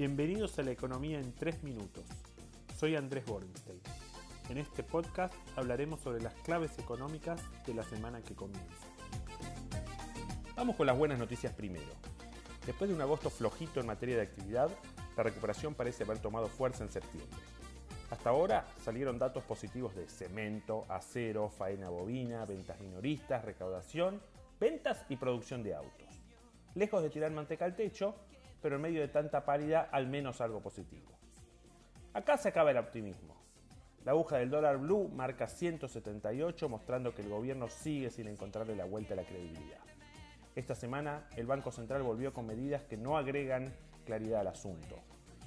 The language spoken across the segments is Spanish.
Bienvenidos a la economía en 3 minutos. Soy Andrés Borenstein. En este podcast hablaremos sobre las claves económicas de la semana que comienza. Vamos con las buenas noticias primero. Después de un agosto flojito en materia de actividad, la recuperación parece haber tomado fuerza en septiembre. Hasta ahora salieron datos positivos de cemento, acero, faena bovina, ventas minoristas, recaudación, ventas y producción de autos. Lejos de tirar manteca al techo, pero en medio de tanta pálida al menos algo positivo. Acá se acaba el optimismo. La aguja del dólar blue marca 178 mostrando que el gobierno sigue sin encontrarle la vuelta a la credibilidad. Esta semana el Banco Central volvió con medidas que no agregan claridad al asunto.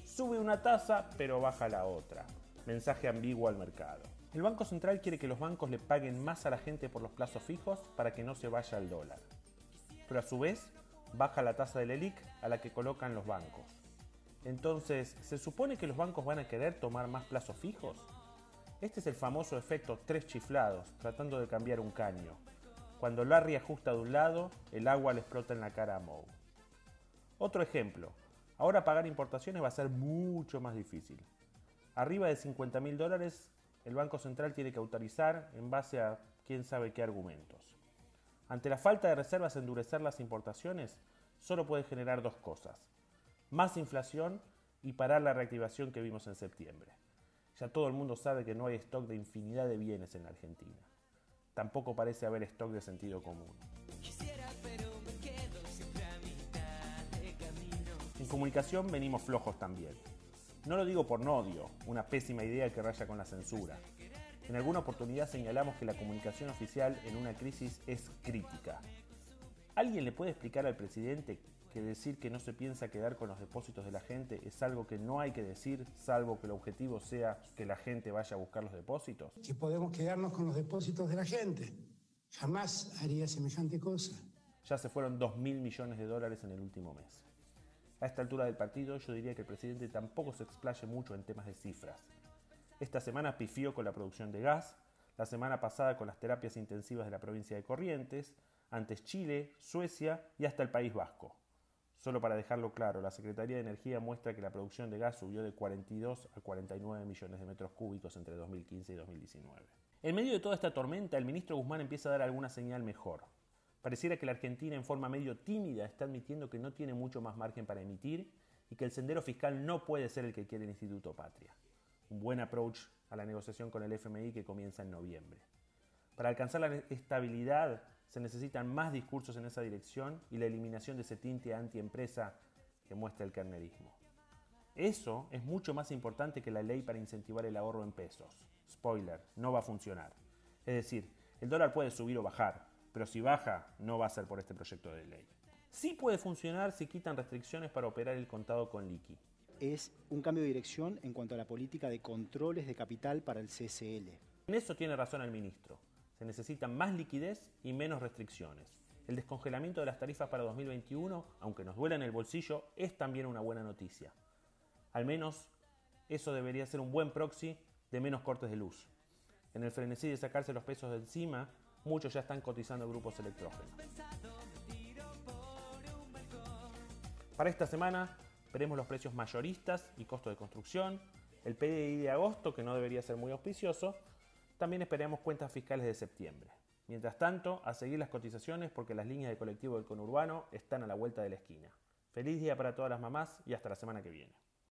Sube una tasa pero baja la otra. Mensaje ambiguo al mercado. El Banco Central quiere que los bancos le paguen más a la gente por los plazos fijos para que no se vaya al dólar. Pero a su vez baja la tasa del ELIC a la que colocan los bancos. Entonces, ¿se supone que los bancos van a querer tomar más plazos fijos? Este es el famoso efecto tres chiflados, tratando de cambiar un caño. Cuando Larry ajusta de un lado, el agua le explota en la cara a Moe. Otro ejemplo, ahora pagar importaciones va a ser mucho más difícil. Arriba de 50 mil dólares, el Banco Central tiene que autorizar en base a quién sabe qué argumentos. Ante la falta de reservas, endurecer las importaciones solo puede generar dos cosas. Más inflación y parar la reactivación que vimos en septiembre. Ya todo el mundo sabe que no hay stock de infinidad de bienes en la Argentina. Tampoco parece haber stock de sentido común. En comunicación venimos flojos también. No lo digo por no odio, una pésima idea que raya con la censura. En alguna oportunidad señalamos que la comunicación oficial en una crisis es crítica. ¿Alguien le puede explicar al presidente que decir que no se piensa quedar con los depósitos de la gente es algo que no hay que decir, salvo que el objetivo sea que la gente vaya a buscar los depósitos? Que podemos quedarnos con los depósitos de la gente. Jamás haría semejante cosa. Ya se fueron 2 mil millones de dólares en el último mes. A esta altura del partido yo diría que el presidente tampoco se explaye mucho en temas de cifras. Esta semana pifió con la producción de gas, la semana pasada con las terapias intensivas de la provincia de Corrientes, antes Chile, Suecia y hasta el País Vasco. Solo para dejarlo claro, la Secretaría de Energía muestra que la producción de gas subió de 42 a 49 millones de metros cúbicos entre 2015 y 2019. En medio de toda esta tormenta, el ministro Guzmán empieza a dar alguna señal mejor. Pareciera que la Argentina en forma medio tímida está admitiendo que no tiene mucho más margen para emitir y que el sendero fiscal no puede ser el que quiere el Instituto Patria un buen approach a la negociación con el FMI que comienza en noviembre. Para alcanzar la estabilidad se necesitan más discursos en esa dirección y la eliminación de ese tinte antiempresa que muestra el carnerismo. Eso es mucho más importante que la ley para incentivar el ahorro en pesos. Spoiler, no va a funcionar. Es decir, el dólar puede subir o bajar, pero si baja, no va a ser por este proyecto de ley. Sí puede funcionar si quitan restricciones para operar el contado con liqui es un cambio de dirección en cuanto a la política de controles de capital para el CSL. En eso tiene razón el ministro. Se necesita más liquidez y menos restricciones. El descongelamiento de las tarifas para 2021, aunque nos duela en el bolsillo, es también una buena noticia. Al menos eso debería ser un buen proxy de menos cortes de luz. En el frenesí de sacarse los pesos de encima, muchos ya están cotizando grupos electrógenos. Para esta semana Veremos los precios mayoristas y costo de construcción, el PDI de agosto, que no debería ser muy auspicioso. También esperamos cuentas fiscales de septiembre. Mientras tanto, a seguir las cotizaciones porque las líneas de colectivo del conurbano están a la vuelta de la esquina. Feliz día para todas las mamás y hasta la semana que viene.